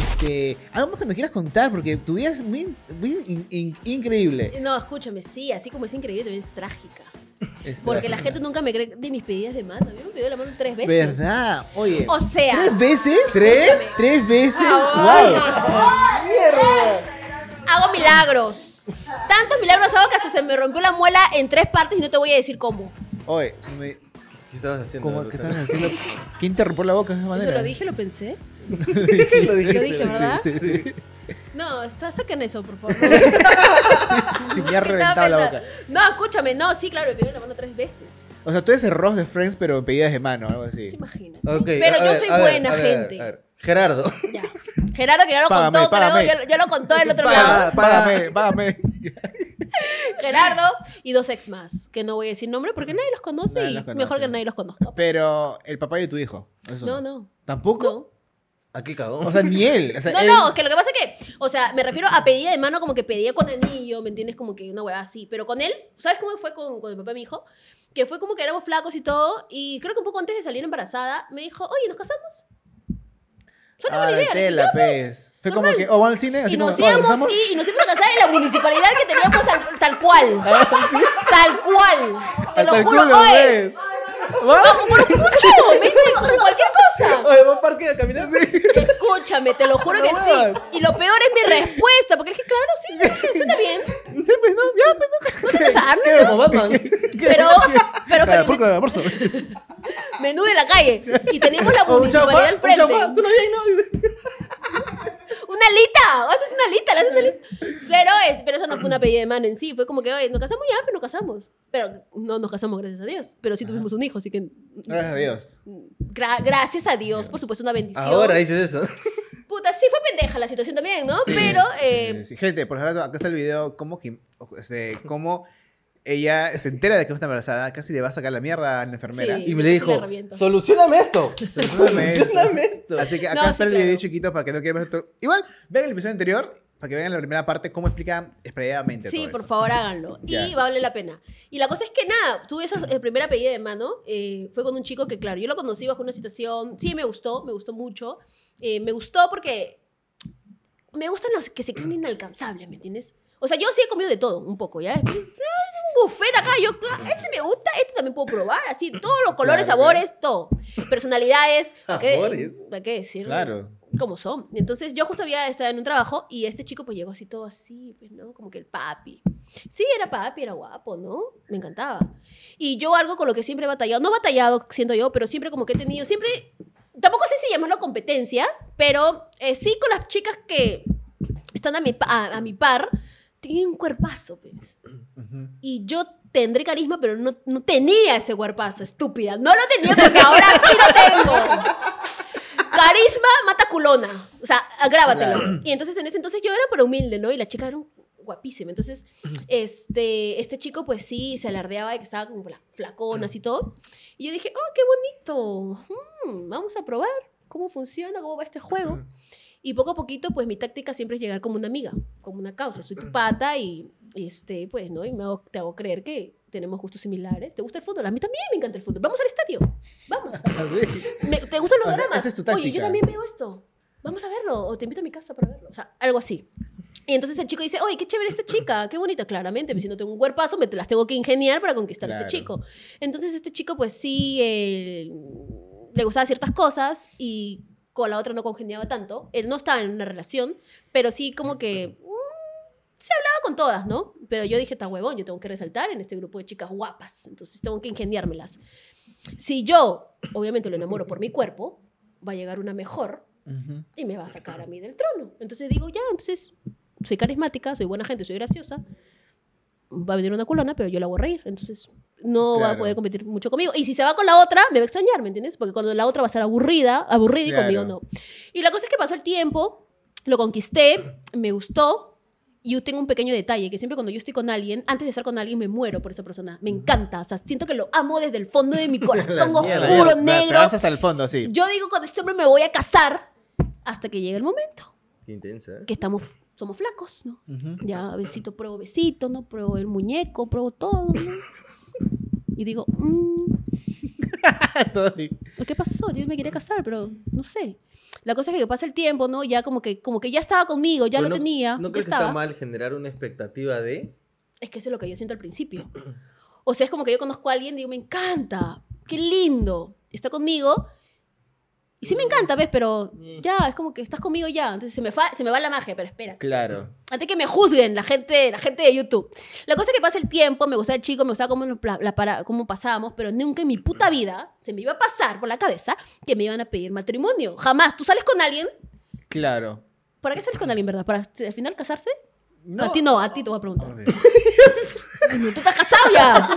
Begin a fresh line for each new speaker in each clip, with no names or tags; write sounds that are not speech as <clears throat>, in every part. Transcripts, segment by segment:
este, algo más que nos quieras contar, porque tu vida es muy, muy in- in- increíble.
No, escúchame, sí, así como es increíble, también es trágica. Porque la gente nunca me cree de mis pedidas de mano. A mí me pidió la mano tres veces.
¿Verdad? Oye.
O sea,
¿Tres veces?
¿Tres?
¿Tres veces? ¡Wow!
hago milagros. Tantos milagros hago que hasta se me rompió la muela en tres partes y no te voy a decir cómo.
Oye, me-
¿Qué estabas haciendo?
¿cómo, ¿qué
Luciana?
estabas haciendo? ¿Quién te rompió la boca de esa
Eso
manera? <laughs>
lo dije, lo pensé.
Lo dijiste.
Lo dije, ¿verdad?
Sí, sí, sí.
No, está, saquen eso, por favor. <laughs>
Sí, me ha reventado la boca.
No, escúchame, no, sí, claro, me pidieron la mano tres veces.
O sea, tú eres el Ross de Friends, pero en pedidas de mano, algo así.
Se imagina.
Ok,
Pero
a
yo
ver,
soy
ver,
buena
a ver,
gente.
a ver. Gerardo.
Ya. Gerardo, que ya lo
Págame,
contó, creo,
págame.
ya, ya lo contó el otro
Págame,
lado.
págame, págame. <laughs>
Gerardo y dos ex más, que no voy a decir nombre porque nadie los conoce
Nadie
y
los conoce.
mejor que nadie los conozca.
Pero el papá de tu hijo. eso
No, no.
¿Tampoco?
No.
Aquí cagó.
O sea, ni él. O sea,
No,
él-
no, es que lo que pasa es que, o sea, me refiero a pedida de mano como que pedía con anillo, ¿me entiendes? Como que una hueá así. Pero con él, ¿sabes cómo fue con, con el papá de mi hijo? Que fue como que éramos flacos y todo, y creo que un poco antes de salir embarazada, me dijo, oye, ¿nos casamos?
Ah, de tela,
"Ya, pues".
Fue como que, o van al cine, así
Y
como,
nos,
"Oh, ¿nos
íbamos,
casamos?".
sí, y nos íbamos a casar en la municipalidad que teníamos tal, tal cual. <laughs>
Ah, ¿sí?
Tal cual. Te lo juro,
culo, ¿Va?
Por un pucho, ¿viste? Por cualquier cosa.
Oye, ¿vos parque a caminar?
Escúchame, te lo juro
No
que sí. Y lo peor es mi respuesta, porque es que claro, sí, suena bien.
Sí, pues, no, ya, pues, no.
No te
¿Qué? Como Batman.
Pero, pero
Claro,
felizmente- menú de la calle. Y teníamos la
O un
municipalidad al
Un
frente.
chaufa. Suena bien, ¿no? Dice.
Una alita, haces una alita, le haces una alita. Pero, es, pero eso no fue una <clears throat> pedida de mano en sí, fue como que, oye, nos casamos ya, pero nos casamos. Pero no nos casamos, gracias a Dios. Pero sí tuvimos un hijo, así que.
Gracias a Dios.
gra- gracias a Dios, por supuesto, una bendición.
Ahora dices eso. <laughs>
Puta, sí fue pendeja la situación también, ¿no?
Sí,
pero,
sí,
eh,
sí. Gente, por ejemplo, acá está el video cómo, este, cómo ella se entera de que está embarazada, casi le va a sacar la mierda a la enfermera.
Sí.
Y me le dijo, solucioname esto. <laughs>
Solucioname esto.
Solucioname esto.
Así que acá
No,
está
sí,
el video
claro.
chiquito para que no quieran ver otro. Igual, vean el episodio anterior para que vean la primera parte cómo explica explayadamente
Sí,
todo
por
eso.
favor háganlo. <laughs> Y vale la pena. Y la cosa es que nada, tuve esa eh, primera pedida de mano. eh, fue con un chico que, claro, yo lo conocí bajo una situación. Sí, me gustó, me gustó mucho. Eh, me gustó porque me gustan los que se creen inalcanzables, ¿me entiendes? O sea, yo sí he comido de todo, un poco, ¿ya? <laughs> Buffet acá, yo, ah, este me gusta, este también puedo probar, así, <laughs> todos los colores,
Claro,
sabores, todo. Personalidades, ¿para qué-
Sabores.
¿para qué decirlo?
Claro.
como son. Entonces yo justo había estado en un trabajo y este chico pues llegó así todo así, pues, ¿no? Como que el papi. Sí, era papi, era guapo, ¿no? Me encantaba. Y yo algo con lo que siempre he batallado, no batallado siento yo, pero siempre como que he tenido, siempre, tampoco sé si llamarlo competencia, pero eh, sí con las chicas que están a mi, a, a mi par, tienen un cuerpazo, pues.
Ujú.
Y yo tendré carisma, pero no, no tenía ese cuerpazo, estúpida. No lo tenía porque ahora sí lo tengo. <laughs> Carisma mata culona. O sea, grábatelo.
Claro.
Y entonces en ese entonces yo era pero humilde, ¿no? Y la chica era un- guapísima. Entonces, este, este chico pues sí se alardeaba de que estaba como fla- flacón, así todo. Y yo dije, oh, qué bonito. Mm, vamos a probar cómo funciona, cómo va este juego. Y poco a poquito, pues mi táctica siempre es llegar como una amiga, como una causa. Soy tu pata y, y, este, pues, ¿no? Y me hago- te hago creer que tenemos gustos similares. ¿Te gusta el fútbol? A mí también me encanta el fútbol. Vamos al estadio. Vamos. <laughs>
Así.
Me- ¿Te gustan los
O sea,
dramas?
esa es tu
Oye, yo también veo esto. Vamos a verlo. O te invito a mi casa para verlo. O sea, algo así. Y entonces el chico dice, oye, qué chévere esta chica, qué bonita. Claramente, pues, si no tengo un cuerpazo, me las tengo que ingeniar para conquistar a
Claro.
este chico. Entonces este chico, pues sí, eh, le gustaban ciertas cosas y con la otra no congeniaba tanto. Él no estaba en una relación, pero sí como que se hablaba con todas, ¿no? Pero yo dije, está huevón, yo tengo que resaltar en este grupo de chicas guapas, entonces tengo que ingeniármelas. Si yo, obviamente, lo enamoro por mi cuerpo, va a llegar una mejor y me va a sacar a mí del trono. Entonces digo, ya, entonces soy carismática, soy buena gente, soy graciosa. Va a venir una culona, pero yo la voy a reír. Entonces no va a
Claro.
poder competir mucho conmigo. Y si se va con la otra, me va a extrañar, ¿me entiendes? Porque cuando la otra va a ser aburrida, aburrida y
Claro.
conmigo no. Y la cosa es que pasó el tiempo, lo conquisté, me gustó. Y yo tengo un pequeño detalle, que siempre cuando yo estoy con alguien, antes de estar con alguien, me muero por esa persona. Me encanta, o sea, siento que lo amo desde el fondo de mi <laughs> corazón oscuro,
ya, te- Te
negro.
vas hasta el fondo, así.
Yo digo, con este hombre me voy a casar hasta que llegue el momento.
Qué intensa, ¿eh?
Que estamos, somos flacos, ¿no?
Ujú.
Ya, besito, pruebo besito, ¿no? Pruebo el muñeco, pruebo todo, ¿no? <laughs> Y digo, mm, <laughs>
Bien.
¿qué pasó? Yo me quería casar, pero no sé. La cosa es que pasa el tiempo, ¿no? Ya como que, como que ya estaba conmigo, ya
Pero
lo
no-
tenía.
¿No crees que está mal generar una expectativa de...?
Es que eso es lo que yo siento al principio. O sea, es como que yo conozco a alguien y digo, me encanta, qué lindo, está conmigo. Y sí me encanta, ¿ves? Pero ya, es como que estás conmigo ya. Entonces se me, fa- se me va la magia, pero espera.
Claro.
Antes que me juzguen la gente, la gente de YouTube. La cosa es que pasa el tiempo, me gustaba el chico, me gustaba cómo, nos la para- cómo pasábamos, pero nunca en mi puta vida se me iba a pasar por la cabeza que me iban a pedir matrimonio. Jamás. ¿Tú sales con alguien?
Claro.
¿Para qué sales con alguien, verdad? ¿Para al final casarse?
No,
a ti no, a ti te voy a preguntar.
Ok. <laughs>
Tú estás casado ya.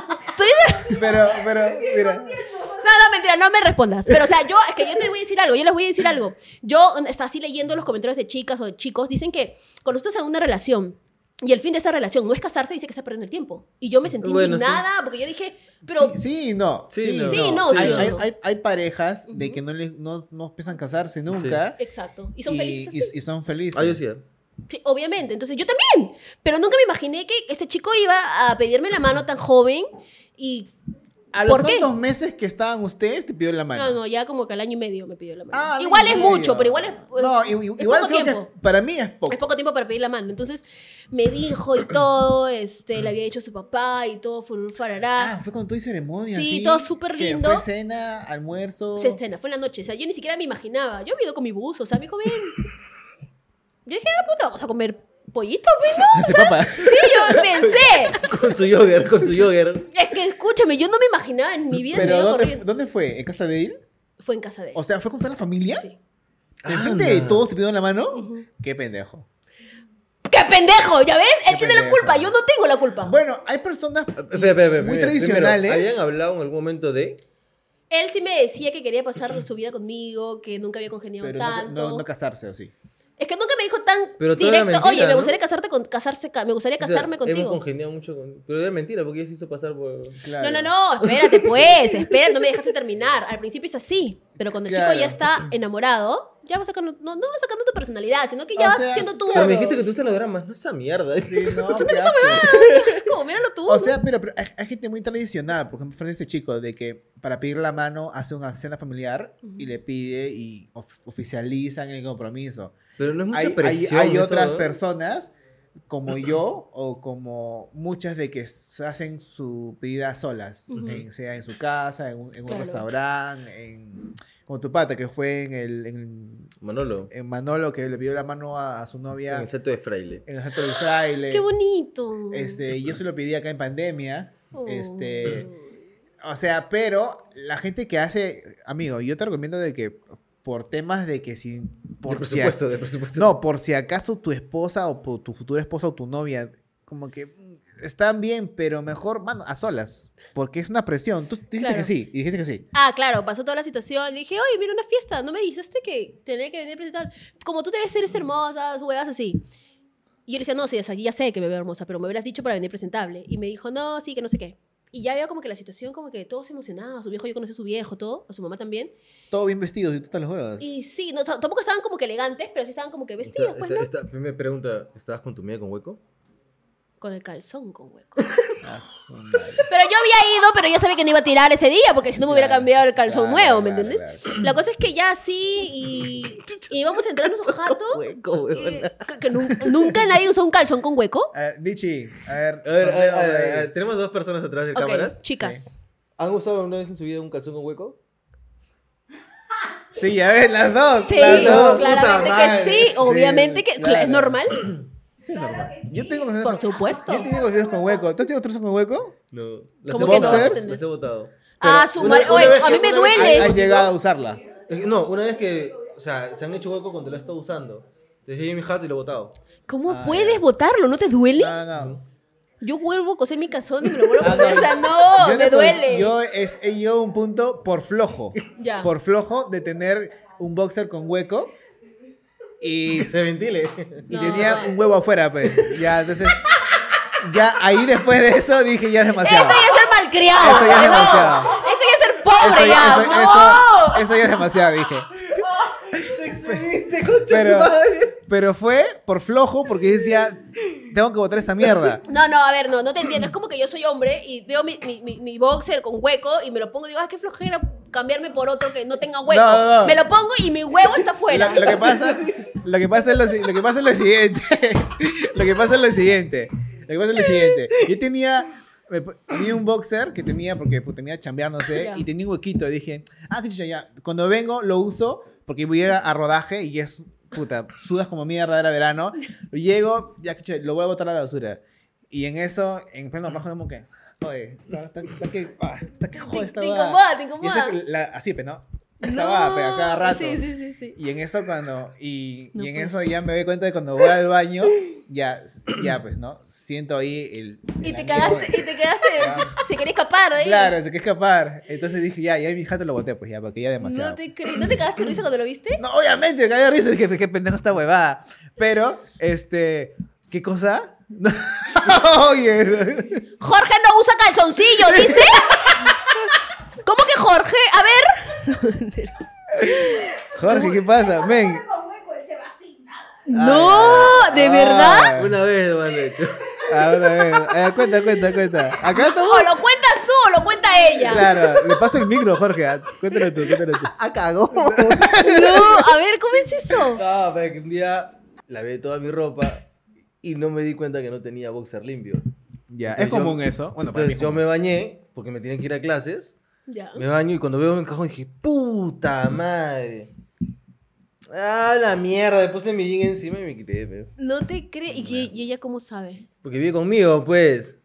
Tú dices-
Pero, pero, mira.
No, no, mentira, no me respondas. Pero, o sea, yo, es que yo te voy a decir algo, yo les voy a decir algo. Yo, está así leyendo los comentarios de chicas o de chicos, dicen que cuando estás en una relación y el fin de esa relación no es casarse, dice que está perdiendo el tiempo. Y yo me sentí
Bueno, sí.
indignada porque yo dije, pero
sí, sí no.
Sí,
Sí,
no.
no.
Sí, no,
hay,
sí,
hay,
no.
hay- hay parejas de que no, les, no, no a casarse nunca.
Exacto. Y son
y,
felices así.
y- y son felices.
Ah, yo sí.
Sí, obviamente. Entonces yo también. Pero nunca me imaginé que este chico iba a pedirme la mano tan joven y...
¿A los
¿Por qué?
cuántos meses que estaban ustedes te pidió la mano?
No, no, ya como que al año y medio me pidió la mano.
Ah,
igual es
medio.
mucho, pero igual es...
No,
es
i- i-
poco
igual creo
tiempo.
que para mí es poco.
Es poco tiempo para pedir la mano. Entonces me dijo y todo, este, le había dicho a su papá y todo, furur, farará.
Ah, fue con todo y ceremonia.
Sí,
¿sí?
todo súper
¿Qué?
lindo.
Fue cena, almuerzo.
Se escena, fue en la noche. O sea, yo ni siquiera me imaginaba. Yo había ido con mi bus, o sea, me dijo, ven. Yo dije, ah, puta, vamos a comer pollito, pues, ¿no? <laughs>
Ese papá.
Sí, yo pensé. <laughs>
Con su yogurt, con su yogurt.
Es que, escúchame, yo no me imaginaba en mi vida. me
Pero
iba a
¿dónde,
correr.
¿dónde fue? ¿En casa de él?
Fue en casa de él.
O sea, ¿fue con toda la familia?
Sí.
¿Enfrente de todos te pidieron la mano? Qué pendejo.
¡Qué pendejo! ¿Ya ves? Él tiene la culpa, yo no tengo la culpa.
Bueno, hay personas
Espera, espera, espera,
muy tradicionales.
primero, ¿Habían hablado en algún momento de...?
Él sí me decía que quería pasar su vida conmigo, que nunca había congeniado
pero no,
tanto.
no, no casarse, ¿o sí?
Es que nunca me dijo tan
Pero
directo,
mentira,
oye, me
¿no?
gustaría casarte con casarse, ca- me gustaría
O sea,
casarme
Hemos
contigo.
congeniado mucho con... Pero era mentira, porque ella se hizo pasar por...
Claro.
No, no, no, espérate pues, espera, no me dejaste terminar. Al principio es así, pero cuando el
Claro.
chico ya está enamorado, ya va sacando, no, no va sacando tu personalidad, sino que ya
O
vas
sea,
siendo tú.
Pero me dijiste que tú estás en los dramas. No esa mierda.
Sí, <laughs> no, qué
Es
asco.
como, míralo tú.
O sea, pero, pero hay, hay gente muy tradicional, por ejemplo, frente a este chico, de que para pedir la mano hace una cena familiar y le pide y of- oficializan el compromiso.
Pero no es mucha
Hay, hay,
presión.
hay
eso,
otras
¿no?
personas como <clears throat> yo o como muchas de que se hacen su pedida solas, en- sea en su casa, en un, en un
Claro.
restaurante, en, como tu pata que fue en el en,
Manolo.
en Manolo que le pidió la mano a, a su
En
novia
el seto de fraile.
en el centro del fraile.
Qué bonito.
Este, yo se lo pedí acá en pandemia.
Oh.
Este, o sea, pero la gente que hace, amigo, yo te recomiendo de que por temas de que si
De
por si
presupuesto, de presupuesto.
no, por si acaso tu esposa o por tu futura esposa o tu novia como que mm, están bien, pero mejor, mano, a solas, porque es una presión. Tú dijiste
Claro.
que sí, dijiste que sí.
Ah, claro, pasó toda la situación. Dije, oye, mira una fiesta. No me dijiste que tenía que venir a presentar. Como tú debes ser eres hermosa, huevas así. Y yo le decía, no, sí, ya sé que me veo hermosa, pero me hubieras dicho para venir presentable. Y me dijo, no, sí, que no sé qué. Y ya veo como que la situación, como que todos emocionados. Su viejo, yo conocí a su viejo, todo, a su mamá también.
Todo bien vestido y tú te los juegas.
Y sí, no, tampoco estaban como que elegantes, pero sí estaban como que vestidos,
Esta-
pues,
esta-
¿no?
esta- primera pregunta, ¿estabas con tu amiga con hueco?
Con el calzón con hueco. <laughs>
Ah.
Pero yo había ido, pero yo sabía que no iba a tirar ese día, porque si no me hubiera cambiado el calzón
claro,
nuevo, ¿me
claro,
entiendes?
claro.
La cosa es que ya sí, y, y íbamos a entrar en un jato.
Hueco,
y-
huevona.
que, que nun- nunca nadie usó un calzón con hueco.
A ver, Dichi, a ver,
A ver, a ver, a ver, a ver, tenemos dos personas atrás de cámaras.
chicas.
¿Han usado una vez en su vida un calzón con hueco?
Sí, ya ves, las dos.
Sí,
las dos.
claramente
puta
que
madre.
sí, obviamente
Sí,
que
claro.
es normal. <clears throat>
Sí, es normal. Yo tengo calzones
Por
con-
supuesto.
Yo calzones con hueco. ¿Tú has tenido trozos con hueco?
No. Las
¿Cómo
he
que no? ¿Boxers?
Las he botado.
Ah, su
una-
madre. Oye,
vez
a
que-
mí me duele.
¿Has llegado a usarla?
Eh, No, una vez que, o sea, se han hecho hueco cuando lo he estado usando. A mi jato y lo he botado.
¿Cómo
Ah,
puedes
ya.
botarlo? ¿No te duele?
No, no.
Yo vuelvo a coser mi calzón y me lo vuelvo a
Ah,
poner.
no.
O sea, no,
Yo
me duele.
Yo es, he llegado a un punto por flojo.
Ya.
Por flojo de tener un boxer con hueco. Y, <laughs>
Que se ventile.
y
No,
tenía un huevo afuera, pues. Ya, entonces. Ya ahí después de eso dije ya es demasiado.
Esto ya es ser malcriado.
Eso ya es
no.
demasiado.
Eso ya es ser pobre
Eso,
ya.
ya- eso,
no.
eso- eso ya es demasiado, dije.
Te excediste, concha
Pero-
madre.
Pero fue por flojo porque decía, tengo que botar esta mierda.
No, no, a ver, no, no te entiendo. Es como que yo soy hombre y veo mi, mi, mi, mi boxer con hueco y me lo pongo y digo, ah, qué flojera cambiarme por otro que no tenga hueco.
No, no, no.
Me lo pongo y mi huevo está fuera.
Lo, lo que pasa, <laughs> lo que pasa es lo, si- lo que pasa es lo siguiente. <laughs> lo que pasa es lo siguiente. Lo que pasa es lo siguiente. Yo tenía, me po- tenía un boxer que tenía, porque pues, tenía que chambear, no sé,
Ya.
y tenía un huequito. Y dije, ah, qué chucha, ya. Cuando vengo lo uso porque voy a, ir a rodaje y es, puta, sudas como mierda, era verano. Llego, ya que chucha, lo voy a botar a la basura. Y en eso, en pleno rojo, como que, oye, está, está, está que, ah, está que jode
Te,
esta
te
vaga".
incomoda, te
Y
incomoda.
esa- la- así, pues, ¿no? Estaba pues, a cada rato.
Sí, sí, sí, sí.
Y en eso cuando y,
No,
y en
pues.
eso ya me doy cuenta de cuando voy al baño, ya, ya pues, ¿no? Siento ahí el...
Y
el
te
amigo-
cagaste, y te quedaste, se quería escapar ahí.
Claro, se quiere escapar. Entonces dije, ya, ya mi jato lo boté, pues ya, porque ya demasiado.
No te, ¿No te cagaste risa cuando lo viste?
No, obviamente, me de risa, dije, qué pendejo esta huevada. Pero, este, ¿qué cosa? <laughs> Oye,
Jorge no usa calzoncillo, dice. <laughs> ¿Cómo que Jorge? A ver.
Jorge, ¿qué pasa? Ven.
No, ¿de
Ah.
verdad?
Una vez lo han hecho.
Ah, una vez. Eh, cuenta, cuenta, cuenta. Acá estamos.
O lo cuentas tú o lo cuenta ella.
Claro, le pasa el micro, Jorge. ah, Cuéntalo tú, cuéntalo tú.
¡Ah, cagó!
No, a ver, ¿cómo es eso?
No, pero que un día lavé toda mi ropa y no me di cuenta que no tenía boxer limpio.
Ya,
Entonces
es común
yo-
eso. Bueno, para mí
Entonces
es
yo
común.
me bañé porque me tienen que ir a clases.
Ya.
Me baño y cuando veo mi cajón dije, puta madre. Ah, la mierda. Le puse mi jean encima y me quité, pues.
No te crees. ¿Y, que- y ella cómo sabe?
Porque vive conmigo, pues.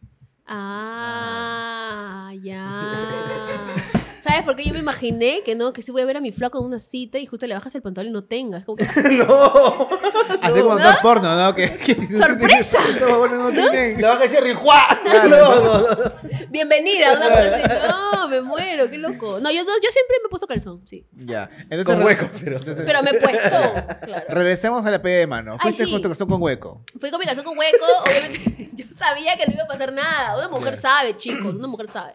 Ah, ya. <laughs> ¿Sabes por qué yo me imaginé que no? Que si voy a ver a mi flaco en una cita y justo le bajas el pantalón y no tenga. Es como que. <laughs>
no.
Así como
¿No?
porno, ¿no? Que, que-
¡Sorpresa! <laughs>
No tienen.
Le baja ese rijuá.
Claro.
No, no, no.
Bienvenida, una cosa así. No, me muero, qué loco. No, yo, no- yo siempre me he puesto calzón, sí.
Ya. Entonces,
Con hueco, pero.
entonces,
Pero me he puesto. <laughs> Claro.
regresemos a la peda de mano.
Ay,
Fuiste
sí.
con tu calzón con hueco.
Fui con mi calzón con hueco, obviamente yo sabía que no iba a pasar nada. Una mujer sabe, chicos, una mujer sabe.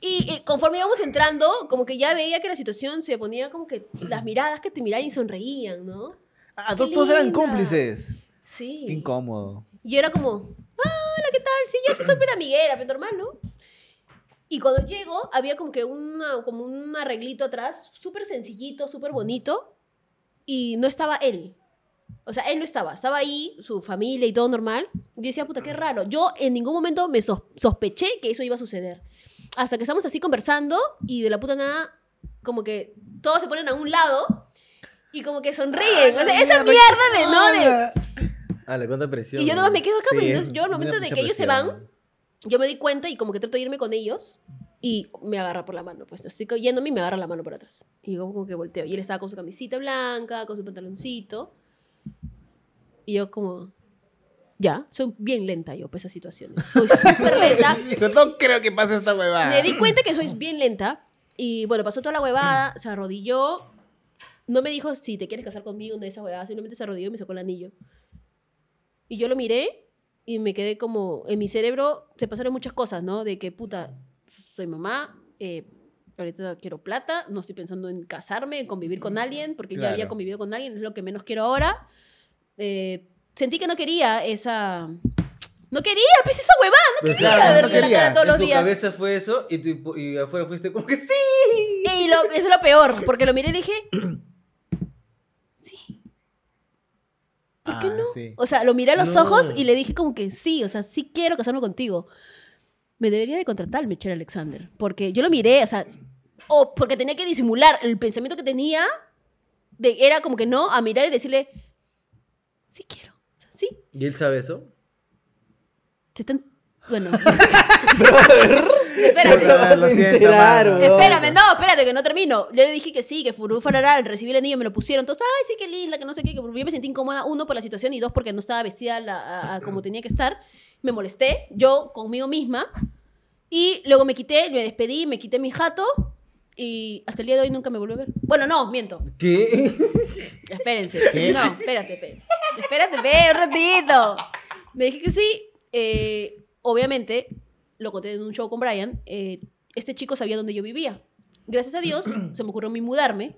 Y, y conforme íbamos entrando, como que ya veía que la situación se ponía como que las miradas que te miraban y sonreían, ¿no?
Ah,
Qué
todos, todos eran cómplices.
Sí.
Qué incómodo.
Y era como, ah, hola, ¿qué tal? Sí, yo soy súper amiguera, pero normal, ¿no? Y cuando llego, había como que una, como un arreglito atrás, súper sencillito, súper bonito, y no estaba él. O sea, él no estaba, estaba ahí, su familia y todo normal. Yo decía, puta, qué raro. Yo en ningún momento me sos- sospeché que eso iba a suceder. Hasta que estamos así conversando y de la puta nada, como que todos se ponen a un lado y como que sonríen. o sea, esa mierda de, ¿no? De,
Ah, le cuenta presión.
y yo nomás me quedo acá,
Sí,
pues,
es-
entonces yo al momento de que ellos se van, yo me di cuenta y como que trato de irme con ellos y me agarra por la mano, pues estoy yéndome y me agarra la mano por atrás. Y yo como que volteo. Y él estaba con su camisita blanca, con su pantaloncito. Y yo como, ya, soy bien lenta yo para esas situaciones. <laughs> Soy súper lenta.
No creo que pase esta huevada.
Me di cuenta que soy bien lenta. Y bueno, pasó toda la huevada, se arrodilló. No me dijo si te quieres casar conmigo, una de esas huevadas. Simplemente se arrodilló y me sacó el anillo. Y yo lo miré y me quedé como. En mi cerebro se pasaron muchas cosas, ¿no? De que, puta, soy mamá, eh, ahorita quiero plata, no estoy pensando en casarme, en convivir con alguien, porque ya
Claro.
había convivido con alguien, es lo que menos quiero ahora. Eh, sentí que no quería esa. No quería, pues esa huevada, no
Pero
quería
claro,
verte
no
la
quería.
cara todos
En
los
tu
días.
cabeza fue eso y, tú- y afuera fuiste como que sí.
Y lo, eso es lo peor, porque lo miré y dije, <clears throat> sí. ¿Por qué
Ah,
no?
sí.
O sea, lo miré a los
No.
ojos y le dije como que sí, o sea, sí quiero casarme contigo. Me debería de contratar Michelle Alexander, porque yo lo miré, o sea, o porque tenía que disimular el pensamiento que tenía, de, era como que no, a mirar y decirle, sí quiero, sí.
¿Y él sabe eso?
Se están... Bueno. <laughs> Espérate.
Lo siento,
Enteraron.
mano.
Espérame, no, espérate, que no termino. Yo le dije que sí, que Furú Fararal, recibí el anillo, me lo pusieron. Entonces, ay, sí, qué linda, que no sé qué. Que yo me sentí incómoda, uno, por la situación y dos, porque no estaba vestida la- a- a como <clears throat> tenía que estar. Me molesté, yo conmigo misma. Y luego me quité, me despedí, me quité mi jato. Y hasta el día de hoy nunca me volvió a ver. Bueno, no, miento.
¿Qué?
Espérense. <laughs>
¿Qué?
No, espérate, pe. Espérate, pe, un ratito. Me dije que sí. eh, obviamente, lo conté en un show con Brian. eh, este chico sabía dónde yo vivía. Gracias a Dios, <clears throat> se me ocurrió a mí mudarme.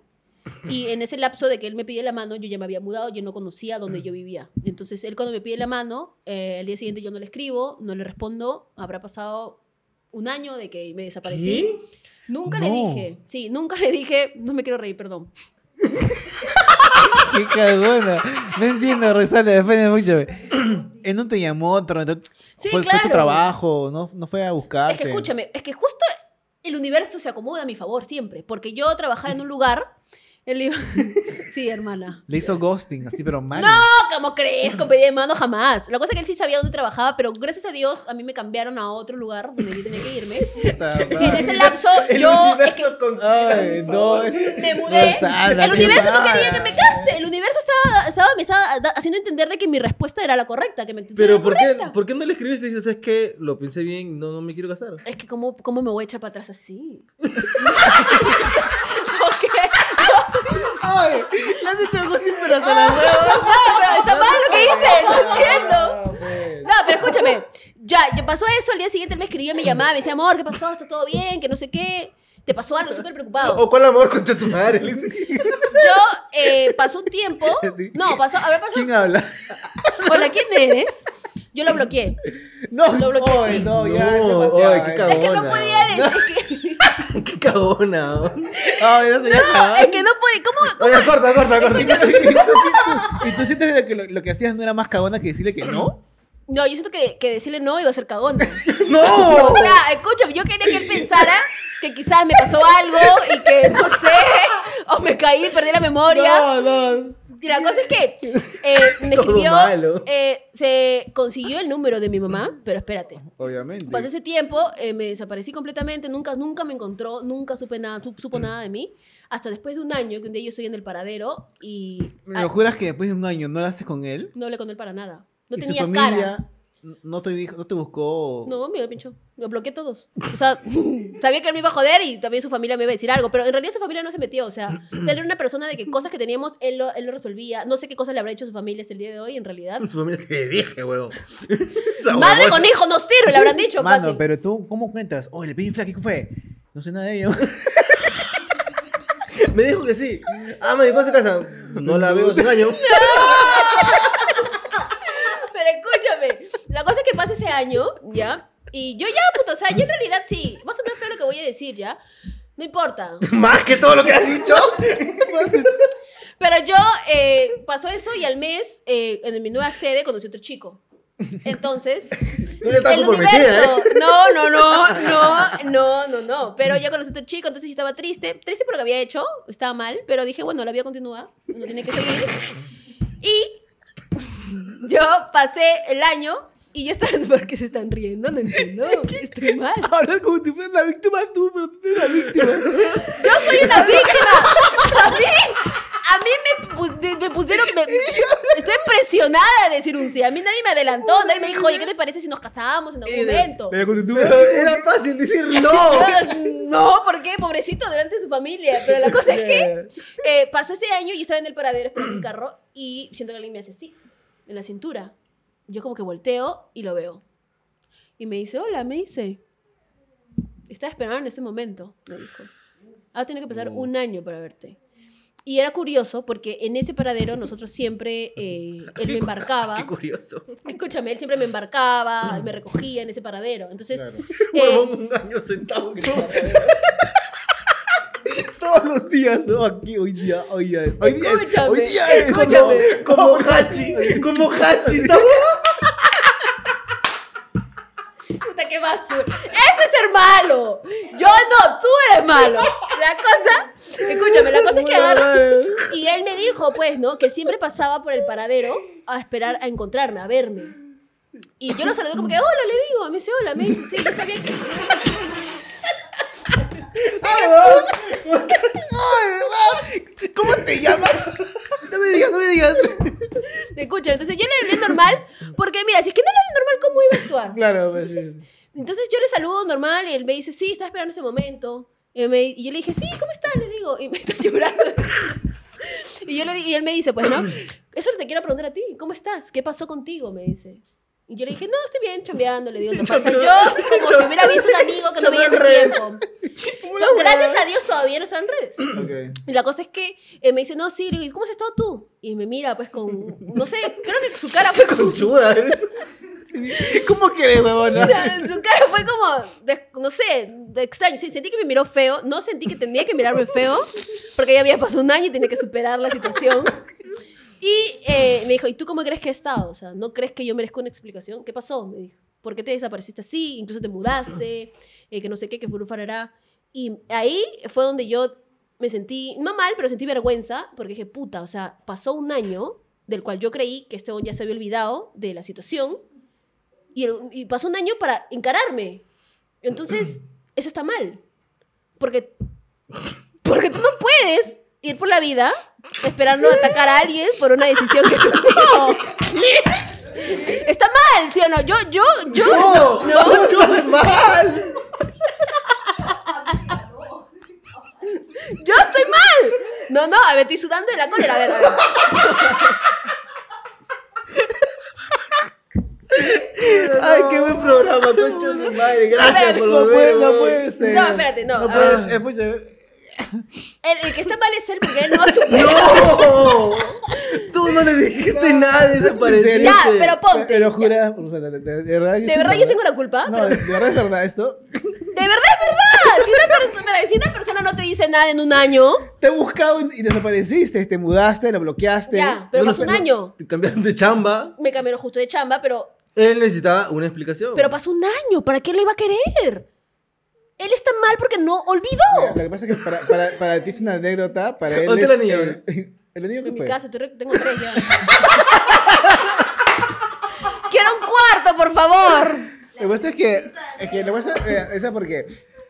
Y en ese lapso de que él me pide la mano, yo ya me había mudado, yo no conocía dónde yo vivía. Entonces, él cuando me pide la mano, eh, el día siguiente yo no le escribo, no le respondo, habrá pasado un año de que me desaparecí. Nunca le
No.
dije, sí, nunca le dije, no me quiero reír, perdón. <laughs>
Qué cagona. No entiendo, Roxana, depende mucho. <coughs> Él no te llamó, rentó-
Sí,
fue, fue
claro.
tu trabajo, no, no fue a
Es
buscarte.
que escúchame, es que justo el universo se acomoda a mi favor siempre, porque yo trabajaba en un lugar, él iba... <laughs> sí, hermana.
Le hizo ghosting, así, pero mal.
No, ¿cómo crees? Con pedida de mano jamás. La cosa es que él sí sabía dónde trabajaba, pero gracias a Dios a mí me cambiaron a otro lugar donde yo tenía que irme. Y en ese lapso
El
yo es que
Ay, no.
me mudé. El universo no quería que me case. El universo estaba, estaba, me estaba haciendo entender de que mi respuesta era la correcta, que era
Pero ¿por qué. ¿por qué no le escribiste y dices, es que lo pensé bien, no, no me quiero casar?
Es que cómo, cómo me voy a echar para atrás así. <laughs>
Ay, le has hecho ghosting, pero hasta la hueva. <laughs>
No, pero está mal lo que hice, no entiendo.
No, pues.
No, pero escúchame. Ya, ya pasó eso, al día siguiente él me escribía, me llamaba, me decía, amor, ¿qué pasó? ¿Está todo bien? Que no sé qué. ¿Te pasó algo? Súper preocupado.
¿O cuál amor contra tu madre?
Yo, eh, pasó un tiempo. <laughs> No, pasó, a ver, pasó.
¿Quién habla?
Hola, ¿quién eres? Yo lo bloqueé.
No,
Lo bloqueé, sí.
no, ya
No,
es demasiado.
ay, qué
eh.
cagón.
Es que no podía decir que. <laughs>
Qué cagona.
Ay, no se llama.
Es que no podía. ¿Cómo?
Oye, corta, corta, corta.
¿Y tú, y tú sientes- y tú sientes que lo, lo que hacías no era más cagona que decirle que no?
No, yo siento que, que decirle no iba a ser cagón. <laughs>
¡No!
O sea, escúchame, yo quería que él pensara que quizás me pasó algo y que no sé, o me caí, perdí la memoria.
No, no.
Y la cosa es que eh, <laughs> me escribió, eh, se consiguió el número de mi mamá, pero espérate.
Obviamente.
Pasó ese tiempo, eh, me desaparecí completamente, nunca, nunca me encontró, nunca supe nada, su- supo nada de mí. Hasta después de un año, que un día yo estoy en el paradero y
¿Me lo juras que después de un año no lo haces con él?
no hablé con él para nada. No
¿Y
tenía
su familia
cara.
no te dijo, no te buscó?
No, me pinchó. Lo bloqueé todos. O sea, <laughs> sabía que él me iba a joder y también su familia me iba a decir algo, pero en realidad su familia no se metió. O sea, él era una persona de que cosas que teníamos, él lo, él lo resolvía. No sé qué cosas le habrá hecho a su familia hasta el día de hoy, en realidad.
Su familia te dije, huevón. <laughs>
Madre con hijo no sirve, le habrán dicho
Mano,
fácil.
pero tú, ¿cómo cuentas? Oh, el Pin Flaky, ¿qué fue? No sé nada de ello. <laughs> <laughs>
Me dijo que sí. Ah, me dijo se casa. No la veo hace un año.
Pero escúchame, la cosa es que pasa ese año, ¿ya? Y yo ya, puto, o sea, yo en realidad sí. Va a sonar feo lo que voy a decir, ¿ya? No importa. <laughs>
Más que todo lo que has dicho.
Pero yo, eh, pasó eso y al mes, eh, en mi nueva sede, conocí a otro chico. Entonces,
Tú ya estás
el
comprometida,
universo.
¿eh?
No, no, no, no, no, no, no. Pero ya conocí a otro chico, entonces yo estaba triste. Triste por lo que había hecho, estaba mal, pero dije, bueno, la vida continúa, no tiene que seguir. Y yo pasé el año y yo estaba. ¿Por qué se están riendo? No entiendo. Estoy mal.
Ahora es como si fueras la víctima tú, pero tú eres la víctima.
Yo soy una víctima. A mí, a mí me, de- me pusieron. <laughs> me- estoy presionada a decir un sí. A mí nadie me adelantó, nadie me dijo, oye, ¿qué te parece si nos casamos en algún momento?
Era fácil decir no. <laughs>
No, ¿por qué? Pobrecito, delante de su familia. Pero la cosa es que <laughs> eh, pasó ese año y yo estaba en el paradero esperando mi carro y siento que alguien me hace así, en la cintura. Yo como que volteo y lo veo. Y me dice, hola, me dice. Estaba esperando en ese momento, me dijo. Ahora tiene que pasar un año para verte. Y era curioso porque en ese paradero nosotros siempre, <laughs> eh, <laughs> él me embarcaba.
Qué curioso. <laughs>
Escúchame, él siempre me embarcaba, me recogía en ese paradero. Entonces,
Claro.
eh,
Huevón, un año sentado. en el paradero.
Todos los días, aquí, hoy día, hoy día. Hoy día, es-
Escúchame,
hoy día es.
escúchame.
Como Hachi. Como Hachi. estamos-
Puta, qué basura. Ese es ser malo. Yo no, tú eres malo. La cosa, escúchame, la cosa es que agarra. Y él me dijo, pues, ¿no? Que siempre pasaba por el paradero a esperar a encontrarme, a verme. Y yo lo saludé como que, hola, le digo. Me dice, hola, me dice, sí, yo sabía que. <laughs> <laughs>
¿Cómo te llamas? No me digas, no me digas. <laughs>
Escucha, entonces yo le hablé normal, porque mira, si es que no le hablé normal, ¿cómo iba a actuar?
Claro, pues sí.
Entonces yo le saludo normal y él me dice, sí, estaba esperando ese momento. Y, me- y yo le dije, sí, ¿cómo digo, y me está <laughs> llorando. y, yo le, y él me dice, pues, ¿no? Eso te quiero preguntar a ti, ¿cómo estás? ¿Qué pasó contigo? Me dice. Y yo le dije, no, estoy bien, chambeando, le digo, no pasa. Yo, como si hubiera visto un amigo que no veía hace tiempo. Entonces, gracias a Dios todavía no está en redes.
Ok.
Y la cosa es que eh, me dice, no, sí, le digo, ¿y ¿cómo has estado tú? Y me mira, pues, con, no sé, creo que su cara fue.
Conchuda, eres. <laughs>
¿Cómo querés, huevona?
Su cara fue como, de- no sé, de extraño. Sí, sentí que me miró feo. No sentí que tenía que mirarme feo, porque ya había pasado un año y tenía que superar la situación. Y eh, me dijo, ¿y tú cómo crees que he estado? O sea, ¿no crees que yo merezco una explicación? ¿Qué pasó? Me dijo, ¿por qué te desapareciste así? Incluso te mudaste, eh, que no sé qué, que furufarará. Y ahí fue donde yo me sentí, no mal, pero sentí vergüenza, porque dije, puta, o sea, pasó un año del cual yo creí que este hombre ya se había olvidado de la situación y, y pasó un año para encararme. Entonces, <clears throat> eso está mal. Porque, porque tú no puedes ir por la vida esperando atacar a alguien por una decisión que tú <laughs> no. Está mal, ¿sí o no? Yo, yo, yo.
¡No! ¡No! ¡No! ¡Mal!
Yo estoy mal. No, no, a ver, estoy sudando de la cólera. A ver, a ver. <laughs> <laughs>
¡Ay, qué buen programa, concha de su madre! Gracias por
puede, no puede ser.
No, espérate, no,
No puede, escucha.
El, el que está mal es él porque él no. <laughs>
¡No! Tú no le dijiste nada, desapareciste.
Ya, pero ponte.
Pero jura, o sea, de, de- de verdad.
¿De verdad yo tengo la culpa?
No, de verdad es verdad esto. <laughs>
De verdad es verdad. Si una, persona, si una persona no te dice nada en un año,
Te he buscado y desapareciste, te mudaste, lo bloqueaste.
ya, pero
No,
pasó un año.
Te cambiaron de chamba.
Me cambiaron justo de chamba, pero,
Él necesitaba una explicación.
pero pasó un año. ¿Para qué lo iba a querer? Él está mal porque no
Mira,
olvidó.
Lo que pasa es que para, para, para ti es una anécdota, para él
¿Dónde
es... El, <laughs> el niño que
En mi casa, tengo tres ya. <laughs> Quiero un cuarto, por favor.
Lo que pasa es que, es que lo que pasa eh, es porque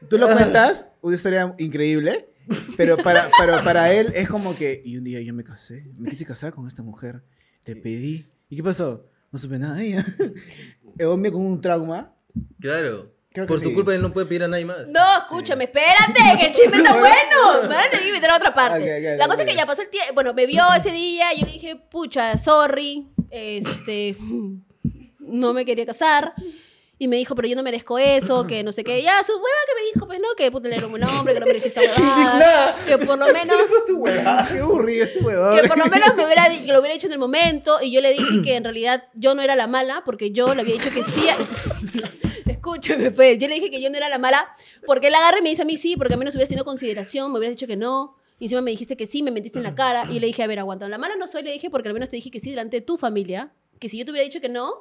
tú lo cuentas, una historia increíble, pero para, para, para él es como que, y un día yo me casé, me quise casar con esta mujer, le pedí, ¿y qué pasó? No supe nada de ella. <laughs> El hombre con un trauma.
Claro.
Creo
Por tu
sí.
culpa él no puede pedir a nadie más.
No, escúchame, espérate, que el chisme está bueno. Me a meter a otra parte. La cosa es que ya pasó el tiempo. Bueno, me vio ese día, yo le dije, pucha, sorry, este, <laughs> no me quería casar. Y me dijo, pero yo no merezco eso, que no sé qué. Ya, su hueva que me dijo, pues no, que puta le un buen hombre, que no merecía.
Indignada. <laughs>
Que por lo <laughs> menos
su huevada? Qué aburrido este
que por lo menos me <laughs> hubiera, que lo hubiera dicho en el momento y yo le dije que en realidad yo no era la mala porque yo le había dicho que sí. a- Escúchame, pues. Yo le dije que yo no era la mala porque él agarra y me dice a mí sí, porque a mí no se hubiera sido consideración, me hubiera dicho que no. Y encima me dijiste que sí, me mentiste en la cara. Y yo le dije, a ver, aguanta. La mala no soy, le dije, porque al menos te dije que sí delante de tu familia. Que si yo te hubiera dicho que no,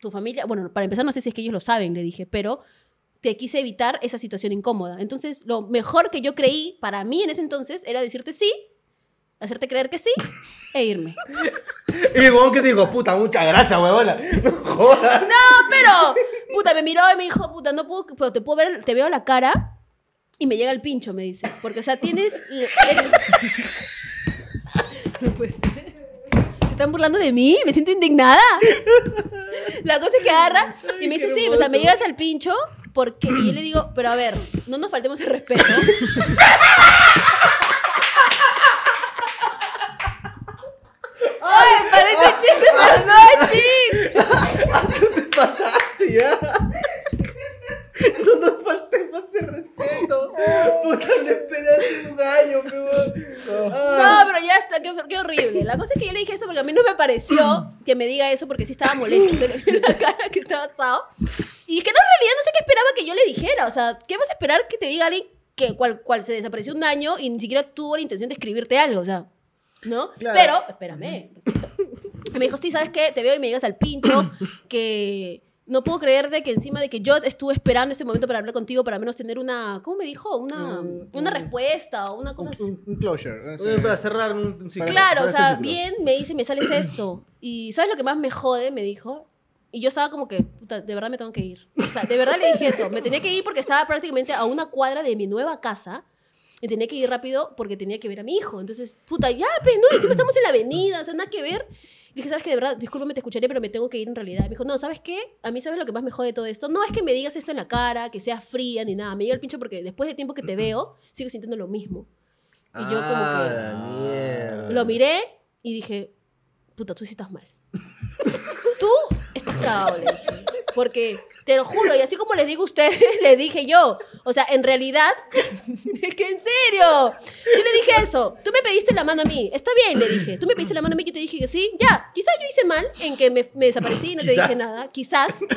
tu familia. Bueno, para empezar, no sé si es que ellos lo saben, le dije, pero te quise evitar esa situación incómoda. Entonces, lo mejor que yo creí para mí en ese entonces era decirte sí, hacerte creer que sí e irme. <laughs>
Y el huevón que te dijo, puta, muchas gracias, huevona. <laughs> No jodas.
No, pero, puta, me miró y me dijo, puta, no puedo, pero te puedo ver, te veo la cara y me llega el pincho, me dice. Porque, o sea, tienes... <laughs> No puede ser. ¿Se están burlando de mí? Me siento indignada. La cosa es que agarra y me dice, sí, o sea, me llegas al pincho porque... Y yo le digo, pero a ver, no nos faltemos el respeto. ¡Ay, parece chiste, pero no es chiste!
Tú te pasaste ya. <laughs> No nos faltemos de respeto. Puta, le esperaste un año, peor.
No, pero ya está, qué, qué horrible. La cosa es que yo le dije eso porque a mí no me pareció <clears throat> que me diga eso porque sí estaba molesto. Se le vio la cara que estaba asado. Y es que no, en realidad no sé qué esperaba que yo le dijera. O sea, ¿qué vas a esperar que te diga alguien que cual, cual se desapareció un año y ni siquiera tuvo la intención de escribirte algo? O sea, ¿no?
Claro.
Pero, espérame. Me dijo, sí, ¿sabes qué? Te veo y me llegas al pincho que... No puedo creer de que encima de que yo estuve esperando este momento para hablar contigo, para al menos tener una, ¿cómo me dijo? Una,
Un-
una
un-
respuesta o una cosa
Un,
así.
un- closure. o sea,
Oye, Para cerrar un, un ciclo.
Para-
Claro, o
para
sea,
ese ciclo.
bien, me dice, me sales esto. Y ¿sabes lo que más me jode? Me dijo. Y yo estaba como que, puta, de verdad me tengo que ir. O sea, de verdad le dije eso. Me tenía que ir porque estaba prácticamente a una cuadra de mi nueva casa. Y tenía que ir rápido porque tenía que ver a mi hijo. Entonces, puta, ya, pues, no, encima estamos en la avenida, o sea, nada que ver. Dije, ¿sabes qué? De verdad, discúlpame, te escucharé, pero me tengo que ir en realidad. Me dijo, no, ¿sabes qué? A mí, ¿sabes lo que más me jode de todo esto? No es que me digas esto en la cara, que seas fría ni nada. Me llega el pincho porque después de tiempo que te <clears throat> veo, sigo sintiendo lo mismo. Y yo como
Ah,
que...
mierda.
Lo miré y dije, puta, tú sí estás mal. <laughs> tú estás Chao, le dije. Porque, te lo juro, y así como les digo a ustedes, <laughs> le dije yo. O sea, en realidad, <laughs> es que en serio. Yo le dije eso. Tú me pediste la mano a mí. Está bien, le dije. Tú me pediste la mano a mí, yo te dije que sí. Ya, quizás yo hice mal en que me, me desaparecí y no te dije nada. Quizás. <laughs>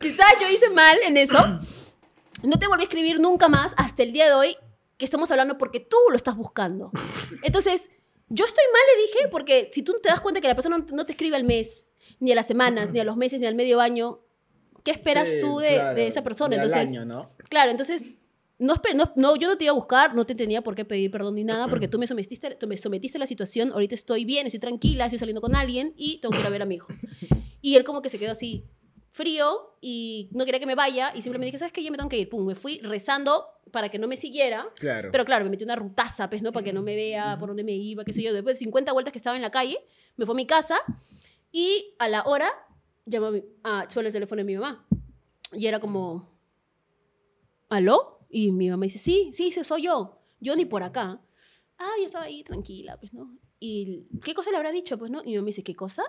quizás yo hice mal en eso. No te volví a escribir nunca más hasta el día de hoy que estamos hablando porque tú lo estás buscando. Entonces, yo estoy mal, le dije, porque si tú te das cuenta que la persona no- te escribe al mes, ni a las semanas, ni a los meses, ni al medio año, ¿qué esperas
Sí,
tú de,
claro,
de esa persona?
de al
Entonces,
año, ¿no?
Claro, entonces, no, no, yo no te iba a buscar, no te tenía por qué pedir perdón ni nada, porque tú me sometiste, tú me sometiste a la situación, ahorita estoy bien, estoy tranquila, estoy saliendo con alguien y tengo que ir a ver a mi hijo. Y él como que se quedó así frío y no quería que me vaya y simplemente dije, ¿sabes qué? Yo me tengo que ir. Pum, me fui rezando para que no me siguiera.
Claro.
Pero claro, me metí una rutaza, pues, ¿no? Para que no me vea por dónde me iba, qué sé yo. Después de 50 vueltas que estaba en la calle, me fue a mi casa y a la hora llamó a mi, ah, suena el teléfono de mi mamá. Y era como, ¿aló? Y mi mamá dice, sí, sí, sí, soy yo. Yo ni por acá. Ah, yo estaba ahí tranquila, pues, ¿no? ¿Y qué cosa le habrá dicho? Pues, ¿no? Y mi mamá dice, ¿qué cosa?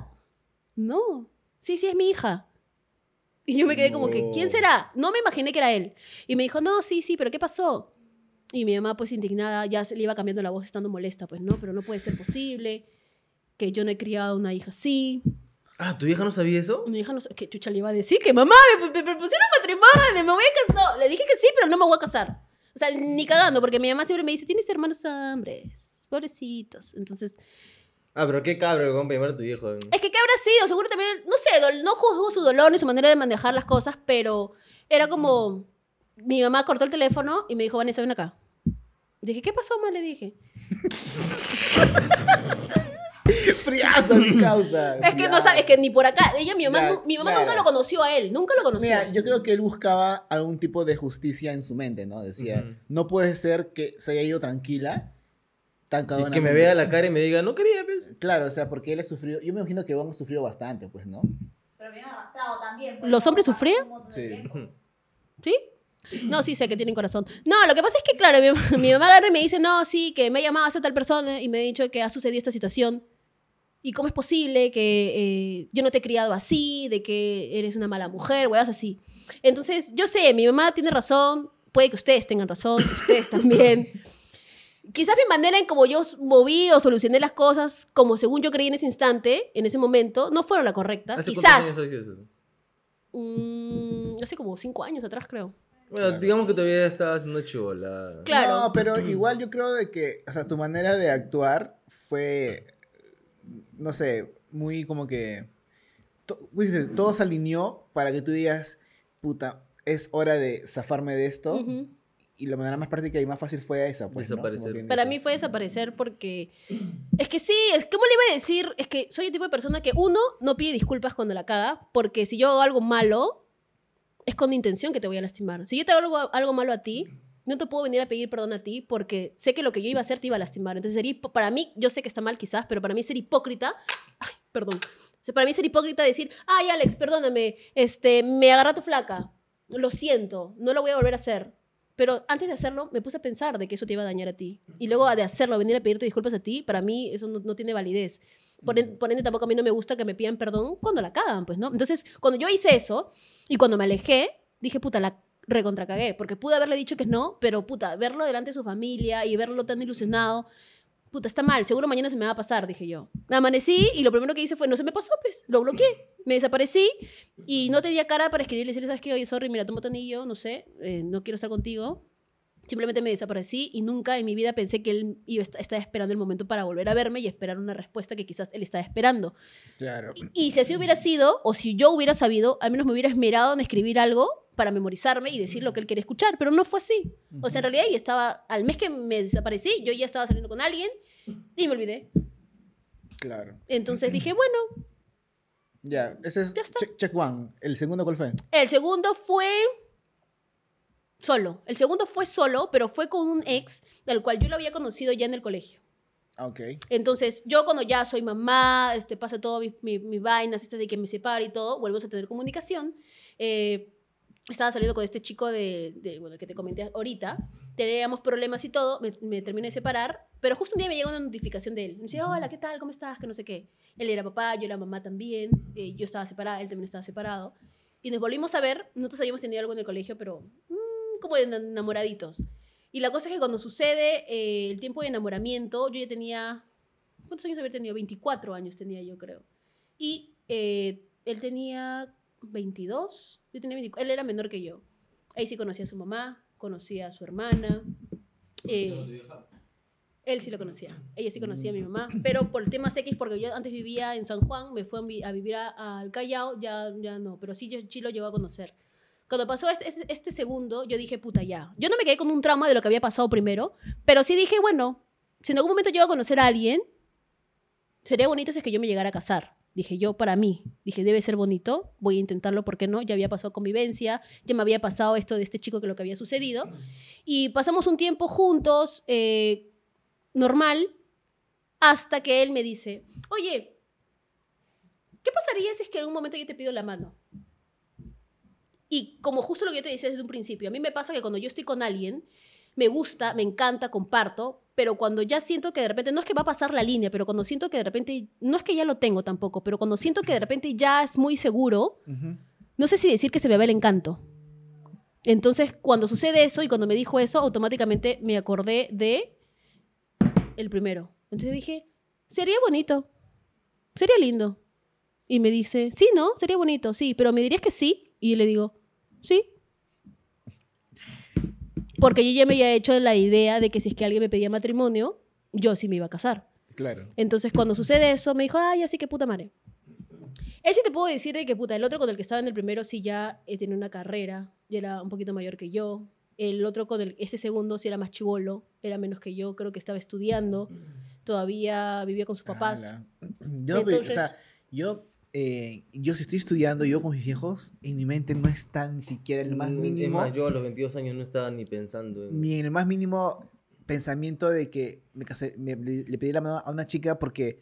No. Sí, sí, es mi hija. Y yo me quedé como que. ¿quién será? No me imaginé que era él. Y me dijo, no, sí, sí, pero ¿qué pasó? Y mi mamá, pues indignada, ya se le iba cambiando la voz estando molesta, pues no, pero no puede ser posible que yo no he criado una hija así.
Ah, ¿tu vieja no sabía eso?
Mi hija no sé qué chucha le iba a decir, que mamá, me, me propusieron matrimonio, me voy a casar. No, le dije que sí, pero no me voy a casar. O sea, ni cagando, porque mi mamá siempre me dice, tienes hermanos hombres, pobrecitos. Entonces,
Ah, pero qué cabro, compa, llamar a tu viejo.
es que ¿qué habrá sido? Seguro también, no sé, no juzgo su dolor ni su manera de manejar las cosas, pero era como, mi mamá cortó el teléfono y me dijo, Vanessa, ven acá. Dije, ¿qué pasó, mamá? Le dije. <laughs>
Friazo, mi causa.
Es que no
friazo.
sabes, que ni por acá. Ella, mi mamá,
Ya,
nu- mi mamá
claro.
nunca lo conoció a él, nunca lo conoció.
Mira, yo creo que él buscaba algún tipo de justicia en su mente, ¿no? Decía,
Ujú.
no puede ser que se haya ido tranquila, tan
Y que me vea la cara y me diga, no quería, pues.
Claro, o sea, porque él ha sufrido, yo me imagino que hemos sufrido bastante, pues, ¿no?
Pero bien arrastrado también. pues,
¿Los
¿no?
hombres sufrían?
Sí.
¿Sí? No, sí sé que tienen corazón. No, lo que pasa es que, claro, mi, <laughs> mi mamá agarra y me dice, no, sí, que me ha llamado a esa tal persona y me ha dicho que ha sucedido esta situación. ¿Y cómo es posible que eh, yo no te he criado así, de que eres una mala mujer, weas así? Entonces, yo sé, mi mamá tiene razón, puede que ustedes tengan razón, ustedes también. <laughs> Quizás mi manera en como yo moví o solucioné las cosas, como según yo creí en ese instante, en ese momento, no fueron la correcta.
¿Hace cuántos
Quizás.
años hacías eso?
mm, hace como cinco años atrás, creo.
Bueno,
Claro.
digamos que todavía estaba haciendo chivola.
Claro.
No, pero igual yo creo de que, o sea, tu manera de actuar fue, no sé, muy como que, to- todo se alineó para que tú digas, puta, es hora de zafarme de esto.
Ujú.
Y la manera más práctica y más fácil fue esa, pues, ¿no?
Desaparecer.
quien
Para
dice.
mí fue desaparecer porque... <clears throat> Es que sí, es, ¿cómo le iba a decir? Es que soy el tipo de persona que, uno, no pide disculpas cuando la caga, porque si yo hago algo malo, es con intención que te voy a lastimar. Si yo te hago algo, algo malo a ti, no te puedo venir a pedir perdón a ti porque sé que lo que yo iba a hacer te iba a lastimar. Entonces, sería, para mí, yo sé que está mal quizás, pero para mí ser hipócrita... Ay, perdón. Para mí ser hipócrita decir, ay, Alex, perdóname, este, me agarra tu flaca. Lo siento, no lo voy a volver a hacer. Pero antes de hacerlo, me puse a pensar de que eso te iba a dañar a ti. Y luego de hacerlo, venir a pedirte disculpas a ti, para mí eso no, no tiene validez. Por, en- por ende, tampoco a mí no me gusta que me pidan perdón cuando la cagan, pues, ¿no? Entonces, cuando yo hice eso y cuando me alejé, dije, puta, la recontracagué. Porque pude haberle dicho que no, pero, puta, verlo delante de su familia y verlo tan ilusionado, puta, está mal, seguro mañana se me va a pasar, dije yo. Amanecí y lo primero que hice fue, no se me pasó, pues, lo bloqueé. Me desaparecí y no tenía cara para escribirle y decirle, ¿sabes qué? Oye, sorry, mira, toma tu anillo, no sé, eh, no quiero estar contigo. Simplemente me desaparecí y nunca en mi vida pensé que él iba a estar esperando el momento para volver a verme y esperar una respuesta que quizás él estaba esperando.
Claro.
Y si así hubiera sido, o si yo hubiera sabido, al menos me hubiera esmerado en escribir algo para memorizarme y decir lo que él quería escuchar, pero no fue así. O sea, en realidad ya estaba, al mes que me desaparecí, yo ya estaba saliendo con alguien y me olvidé.
Claro.
Entonces dije, <clears throat> bueno,
Ya, ese es
Ya está.
check, check one. ¿El segundo cuál fue?
el segundo fue solo. El segundo fue solo, pero fue con un ex del cual yo lo había conocido ya en el colegio.
Ah, Ok.
Entonces, yo cuando ya soy mamá, este, pasa todo mis mi, mis vainas, este de que me separe y todo, vuelvo a tener comunicación. Eh, estaba saliendo con este chico de, de, bueno, que te comenté ahorita. Teníamos problemas y todo, me, me terminé de separar, pero justo un día me llega una notificación de él. Me dice, hola, ¿qué tal? ¿Cómo estás? Que no sé qué. Él era papá, yo era mamá también, eh, yo estaba separada, él también estaba separado. Y nos volvimos a ver, nosotros habíamos tenido algo en el colegio, pero mm, como de enamoraditos. Y la cosa es que cuando sucede eh, el tiempo de enamoramiento, yo ya tenía, ¿cuántos años había tenido? 24 años tenía yo, creo. Y eh, él tenía 22, yo tenía 24, él era menor que yo. Ahí sí conocía a su mamá, conocía a su hermana. eh, él sí lo conocía, ella sí conocía a mi mamá, pero por temas X, porque yo antes vivía en San Juan, me fue a vi- a vivir a- al Callao, ya, ya no, pero sí, yo sí lo llegó a conocer. Cuando pasó este, este- este segundo, yo dije, puta, ya. Yo no me quedé con un trauma de lo que había pasado primero, pero sí dije, bueno, si en algún momento llego a conocer a alguien, sería bonito si es que yo me llegara a casar. Dije yo, para mí, dije, debe ser bonito, voy a intentarlo, ¿por qué no? Ya había pasado convivencia, ya me había pasado esto de este chico que lo que había sucedido. Y pasamos un tiempo juntos, eh, normal, hasta que él me dice, oye, ¿qué pasaría si es que en un momento yo te pido la mano? Y como justo lo que yo te decía desde un principio, a mí me pasa que cuando yo estoy con alguien, me gusta, me encanta, comparto, pero cuando ya siento que de repente, no es que va a pasar la línea, pero cuando siento que de repente, no es que ya lo tengo tampoco, pero cuando siento que de repente ya es muy seguro, no sé si decir que se me va el encanto. Entonces, cuando sucede eso y cuando me dijo eso, automáticamente me acordé de el primero. Entonces dije, sería bonito, sería lindo. Y me dice, sí, ¿no? Sería bonito, sí, pero ¿me dirías que sí? Y yo le digo, sí. Porque yo ya me había hecho la idea de que si es que alguien me pedía matrimonio, yo sí me iba a casar.
Claro.
Entonces, cuando sucede eso, me dijo, ay, así que puta madre. Él sí te puedo decir de que puta, el otro con el que estaba en el primero sí ya eh, tenía una carrera, ya era un poquito mayor que yo. El otro con el, ese segundo sí era más chivolo, era menos que yo, creo que estaba estudiando, todavía vivía con sus papás.
Ala. Yo, o sea,
Entonces-
yo, eh, yo si estoy estudiando, yo con mis viejos, en mi mente no está ni siquiera el más
Mm, Es
mínimo,
más, yo a los 22 años no estaba ni pensando en...
ni en el más mínimo pensamiento de que me casé, me- le, le pedí la mano a una chica porque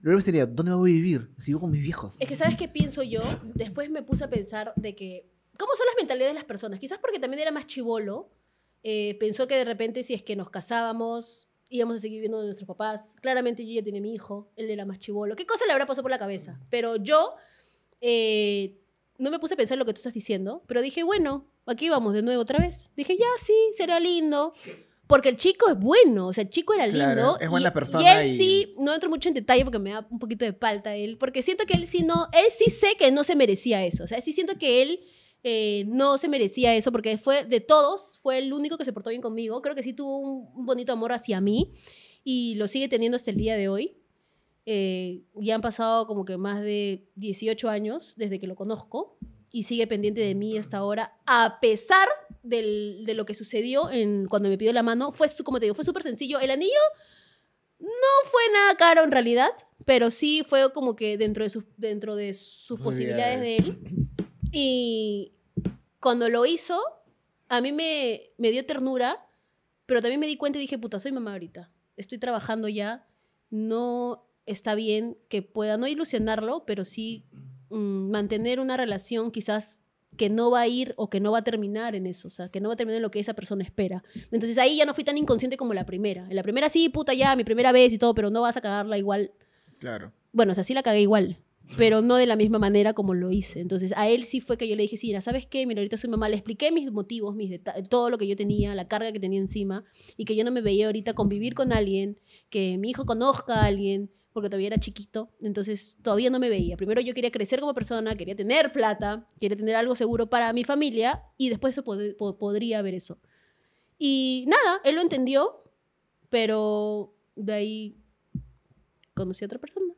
luego sería, ¿dónde voy a vivir? Sigo con mis viejos.
Es que, ¿sabes qué pienso yo? Después me puse a pensar de que, ¿cómo son las mentalidades de las personas? Quizás porque también era más chivolo, eh, pensó que de repente si es que nos casábamos, íbamos a seguir viviendo de nuestros papás. Claramente yo ya tenía mi hijo, él era más chivolo. ¿Qué cosa le habrá pasado por la cabeza? Pero yo eh, no me puse a pensar lo que tú estás diciendo, pero dije, bueno, aquí vamos de nuevo otra vez. Dije, ya sí, será lindo. Porque el chico es bueno, o sea, el chico era
Claro,
lindo.
es buena
y-
persona
Y él
y-
sí, no entro mucho en detalle porque me da un poquito de palta él, porque siento que él sí no, él sí sé que no se merecía eso, o sea, sí siento que él eh, no se merecía eso porque fue de todos, fue el único que se portó bien conmigo, creo que sí tuvo un, un bonito amor hacia mí y lo sigue teniendo hasta el día de hoy. Eh, ya han pasado como que más de 18 años desde que lo conozco y sigue pendiente de mí hasta ahora, a pesar del- de lo que sucedió en, cuando me pidió la mano. Fue, como te digo, fue súper sencillo. El anillo no fue nada caro en realidad, pero sí fue como que dentro de sus, dentro de sus posibilidades de él. Y cuando lo hizo, a mí me, me dio ternura, pero también me di cuenta y dije, puta, soy mamá ahorita. Estoy trabajando ya. No está bien que pueda no ilusionarlo, pero sí mm, mantener una relación quizás que no va a ir o que no va a terminar en eso, o sea, que no va a terminar en lo que esa persona espera. Entonces ahí ya no fui tan inconsciente como la primera. En la primera sí, puta, ya, mi primera vez y todo, pero no vas a cagarla igual.
Claro.
Bueno, o sea, sí la cagué igual, pero no de la misma manera como lo hice. Entonces a él sí fue que yo le dije, sí, mira, ¿sabes qué? Mira, ahorita soy mamá, le expliqué mis motivos, mis todo lo que yo tenía, la carga que tenía encima, y que yo no me veía ahorita convivir con alguien, que mi hijo conozca a alguien, porque todavía era chiquito, entonces todavía no me veía. Primero yo quería crecer como persona, quería tener plata, quería tener algo seguro para mi familia, y después eso pod- po- podría haber eso. Y nada, él lo entendió, pero de ahí conocí a otra persona.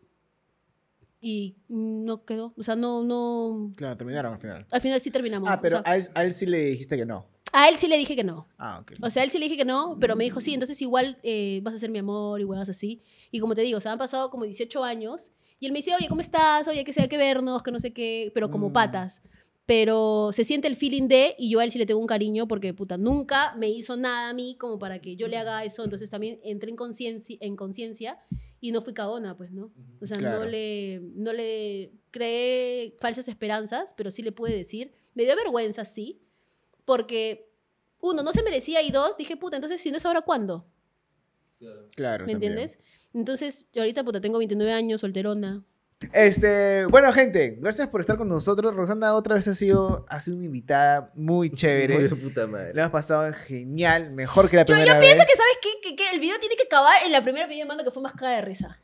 Y no quedó, o sea, no, no,
Claro, terminaron al final.
al final sí terminamos.
Ah, pero
o sea,
a él, a él sí le dijiste que no.
a él sí le dije que no.
Ah, ok.
O sea, a él sí le dije que no, pero me dijo, sí, entonces igual eh, vas a ser mi amor y huevas así. Y como te digo, o sea, han pasado como 18 años y él me dice, oye, ¿cómo estás? Oye, que sea que vernos, que no sé qué, pero como
Mm.
patas. Pero se siente el feeling de, y yo a él sí le tengo un cariño porque, puta, nunca me hizo nada a mí como para que yo le haga eso. Entonces también entré en conciencia en conciencia y no fui cagona, pues, ¿no? O sea,
Claro.
no, le, no le creé falsas esperanzas, pero sí le pude decir. Me dio vergüenza, sí, porque uno, no se merecía y dos, dije, puta, entonces si no es ahora, ¿cuándo?
Claro.
¿Me
también.
entiendes? Entonces, yo ahorita, puta, tengo 29 años, solterona.
Este, bueno, gente, gracias por estar con nosotros. Rosana otra vez ha sido, ha sido una invitada muy chévere.
Muy de puta madre.
Hemos pasado genial, mejor que la
Yo,
primera
yo pienso
vez.
que, ¿sabes qué? Que, que el video tiene que acabar en la primera videomanda que fue más caga de risa.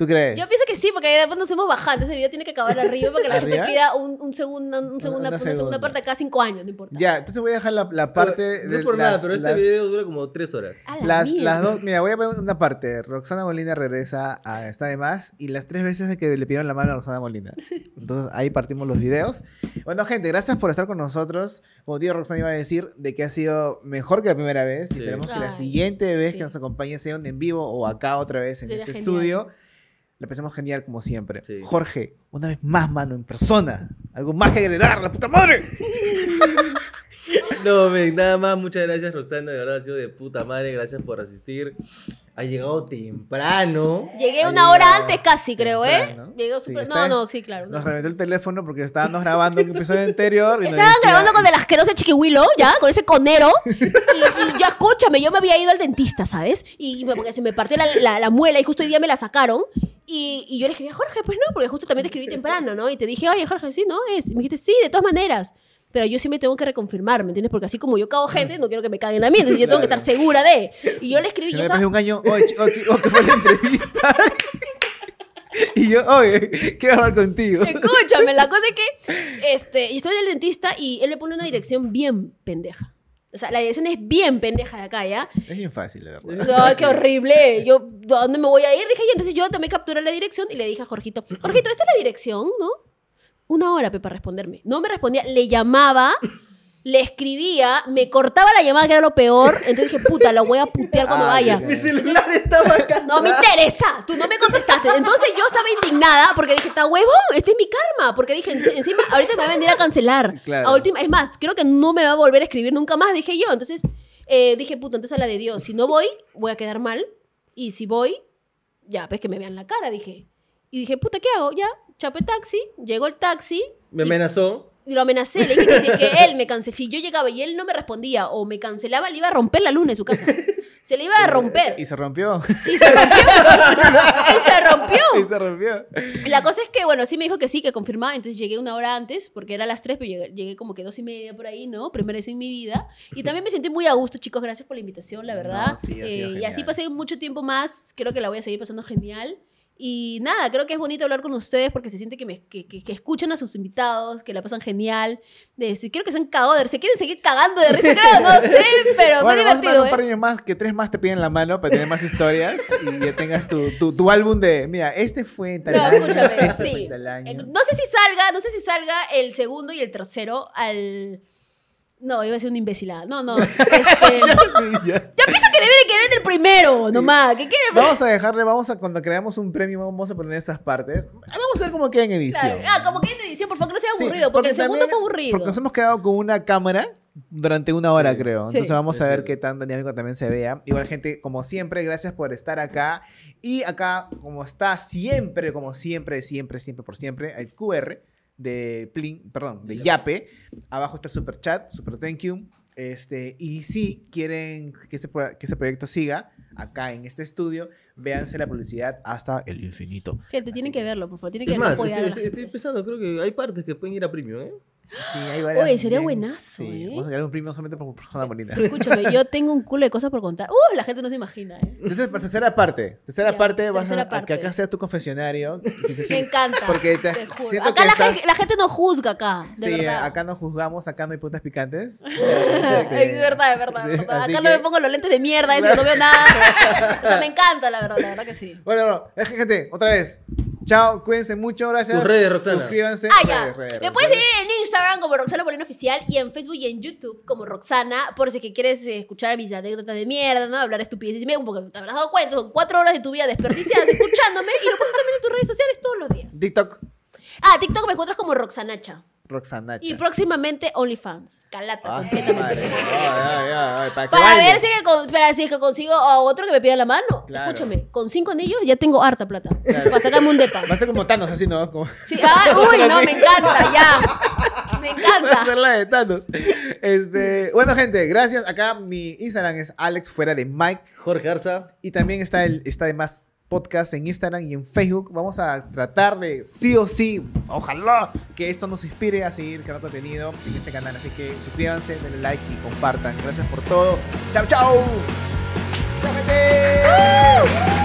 ¿Tú crees?
Yo pienso que sí, porque después nos hemos bajado. Entonces el video tiene que acabar <laughs> arriba para que la gente pida un, un segundo, un segunda,
Una
una segunda
segunda.
parte cada cinco años, no importa.
Ya, entonces voy a dejar la, la parte
No
de
es por
las,
nada, pero este
las-
video dura como tres horas.
Las, las dos, mira, voy a poner una parte. Roxana Molina regresa a Está de Más y las tres veces que le pidieron la mano a Roxana Molina. <laughs> Entonces ahí partimos los videos. Bueno, gente, gracias por estar con nosotros. Como tío Roxana iba a decir, de que ha sido mejor que la primera vez. Y
Sí.
esperemos que la
Ay,
siguiente vez
sí.
que nos acompañe sea un en vivo o acá otra vez en
Sería
este
genial.
estudio. La pasemos genial como siempre.
Sí.
Jorge, una vez más, mano, en persona. Algo más que agregar, la puta madre. <laughs>
No, men, nada más, muchas gracias Roxana, de verdad ha sido de puta madre, gracias por asistir. Ha llegado temprano.
Llegué una hora antes casi, creo, ¿eh?
temprano.
Llegó
Sí,
súper-
está-
No, no, sí, claro.
Nos
no.
reventó el teléfono porque estábamos grabando un episodio <laughs> anterior. Y
Estaban
decía-
grabando con el asqueroso chiquihuilo, ¿ya? Con ese conero. Y, y ya escúchame, yo me había ido al dentista, ¿sabes? Y porque se me partió la, la- la muela y justo hoy día me la sacaron. Y, y yo le escribí a Jorge, pues no, porque justo también te escribí temprano, ¿no? Y te dije, oye, Jorge, sí, ¿no? Es. Y me dijiste, sí, de todas maneras. Pero yo siempre tengo que reconfirmar, ¿me entiendes? Porque así como yo cago gente, no quiero que me caguen a mí. Entonces yo tengo que estar segura de. Y yo le escribí,
Si
yo
no,
estaba-
un año, oye, ¿qué, oh, ¿qué fue la entrevista? <laughs> y yo, oye, quiero hablar contigo.
Escúchame, la cosa es que <laughs> este, y estoy en el dentista y él me pone una dirección bien pendeja. O sea, la dirección es bien pendeja de acá, ¿ya?
Es bien fácil, la verdad.
Ay, qué horrible. Yo, ¿a dónde me voy a ir? Dije yo. Entonces yo tomé captura de la dirección y le dije a Jorgito, Jorgito, ¿esta es la dirección, no? Una hora, pe, para responderme. No me respondía. Le llamaba, le escribía, me cortaba la llamada, que era lo peor. Entonces dije, puta, la voy a putear cuando
Ah,
vaya.
ya.
Mi celular estaba acá.
No me interesa, tú no me contestaste. Entonces yo estaba indignada porque dije, está huevo, este es mi karma. Porque dije, "En- encima, ahorita me va a venir a cancelar.
Claro.
A última, es más, creo que no me va a volver a escribir nunca más, dije yo. Entonces eh, dije, puta, entonces a la de Dios, si no voy, voy a quedar mal. Y si voy, ya, pues que me vean la cara, dije. Y dije, puta, ¿qué hago? Ya, chapé taxi, llegó el taxi.
Me
y-
amenazó.
y lo amenacé, le dije que si es que él me cancelaba, si yo llegaba y él no me respondía o me cancelaba, le iba a romper la luna en su casa. Se le iba a romper.
Y se rompió.
Y se rompió. <laughs> y se rompió.
y se rompió.
La cosa es que, bueno, sí me dijo que sí, que confirmaba. Entonces llegué una hora antes, porque era a las 3, pero llegué, llegué como que dos y media por ahí, ¿no? Primera vez en mi vida. Y también me sentí muy a gusto, chicos. Gracias por la invitación, la verdad.
No, sí, ha sido
Eh, y así pasé mucho tiempo más. Creo que la voy a seguir pasando genial. Y nada, creo que es bonito hablar con ustedes porque se siente que, me, que, que- que escuchan a sus invitados, que la pasan genial. De, si- creo que se han cagado de. Se quieren seguir cagando de risa, creo, no <laughs> sé, pero
Bueno,
muy
vamos a poner
divertido,
un
¿eh?
par de años más, que tres más te piden la mano para tener más historias y ya tengas tu, tu, tu álbum de, mira, este fue tal
No,
año,
escúchame,
este
sí.
en tal año.
Eh, No sé si salga, no sé si salga el segundo y el tercero al. No, iba a ser una imbécila. No, no. <laughs> Este,
Sí, ya.
yo pienso que debe de quedar en el primero, nomás. Que quede en el
Vamos a dejarle, vamos a, cuando creamos un premio, vamos a poner esas partes. Vamos a ver cómo queda en edición.
Claro. Ah, como que en edición, por favor, que no sea
Sí,
aburrido, porque, el segundo
también-
fue aburrido.
Porque nos hemos quedado con una cámara durante una hora,
Sí.
creo. Entonces
Sí.
vamos a ver qué tan dinámico también se vea. Igual, gente, como siempre, gracias por estar acá. Y acá, como está siempre, como siempre, siempre, siempre, por siempre, el QR de Plin, perdón, de Yape. Abajo está el super chat, super thank you. Este, y si quieren que este, que este proyecto siga acá en este estudio, véanse la publicidad hasta el infinito.
Gente, tienen que verlo, por favor. Tienen que
Es más,
apoyar
estoy, estoy, pensando, creo que hay partes que pueden ir a premium, ¿eh?
Sí, hay varias.
Oye, sería
bien-
buenazo,
Sí,
¿eh?
vamos a crear un premio solamente por persona bonita.
Escúchame, yo <laughs> tengo un culo de cosas por contar. Uh, la gente no se imagina, ¿eh?
Entonces, para tercera parte, tercera
Ya,
parte, vas
tercera
a, que acá sea tu confesionario. <laughs> Sí, sí, sí.
Me encanta.
Porque te-
te juro.
siento
Acá la,
estás-
gente, la gente no juzga acá, de
Sí,
verdad.
acá no juzgamos, acá no hay puntas picantes. <laughs>
es verdad, es verdad, es verdad.
Este, así
Acá no me pongo los lentes de mierda, eso no veo nada. O sea, me encanta, la verdad, la verdad que sí.
Bueno, bueno, es que, gente, otra vez. Chao, cuídense mucho, gracias.
Tus redes, Roxana.
Suscríbanse.
Ah, ya.
redes, redes,
Me puedes
redes.
seguir en Instagram como Roxana Moreno Oficial y en Facebook y en YouTube como Roxana, por si es que quieres eh, escuchar mis anécdotas de mierda, ¿no? Hablar estupideces y medio, porque te habrás dado cuenta, son cuatro horas de tu vida desperdiciadas escuchándome y lo puedes también en tus redes sociales todos los días.
TikTok,
Ah, TikTok me encuentras como Roxanacha.
Roxanacha.
Y próximamente OnlyFans. Calata,
Ah,
completamente.
madre. Ay, ay, ay, ay, para que
Para
baile.
ver si, que con- para si es que consigo a otro que me pida la mano.
Claro.
Escúchame, con cinco anillos ya tengo harta plata.
Claro.
Para sacarme un depa.
Va a ser como Thanos, así, ¿no? Como...
Sí, ah, <laughs> uy, no, me encanta, ya. Me <laughs>
Voy a
encanta.
hacer la de Thanos. Este, bueno, gente, gracias. Acá mi Instagram es Alex fuera de Mike.
Jorge Arza.
Y también está el está de más podcast en Instagram y en Facebook. Vamos a tratar de sí o sí, ojalá, que esto nos inspire a seguir creando contenido en este canal. Así que suscríbanse, denle like y compartan. Gracias por todo. Chao, chao. Chao, gente.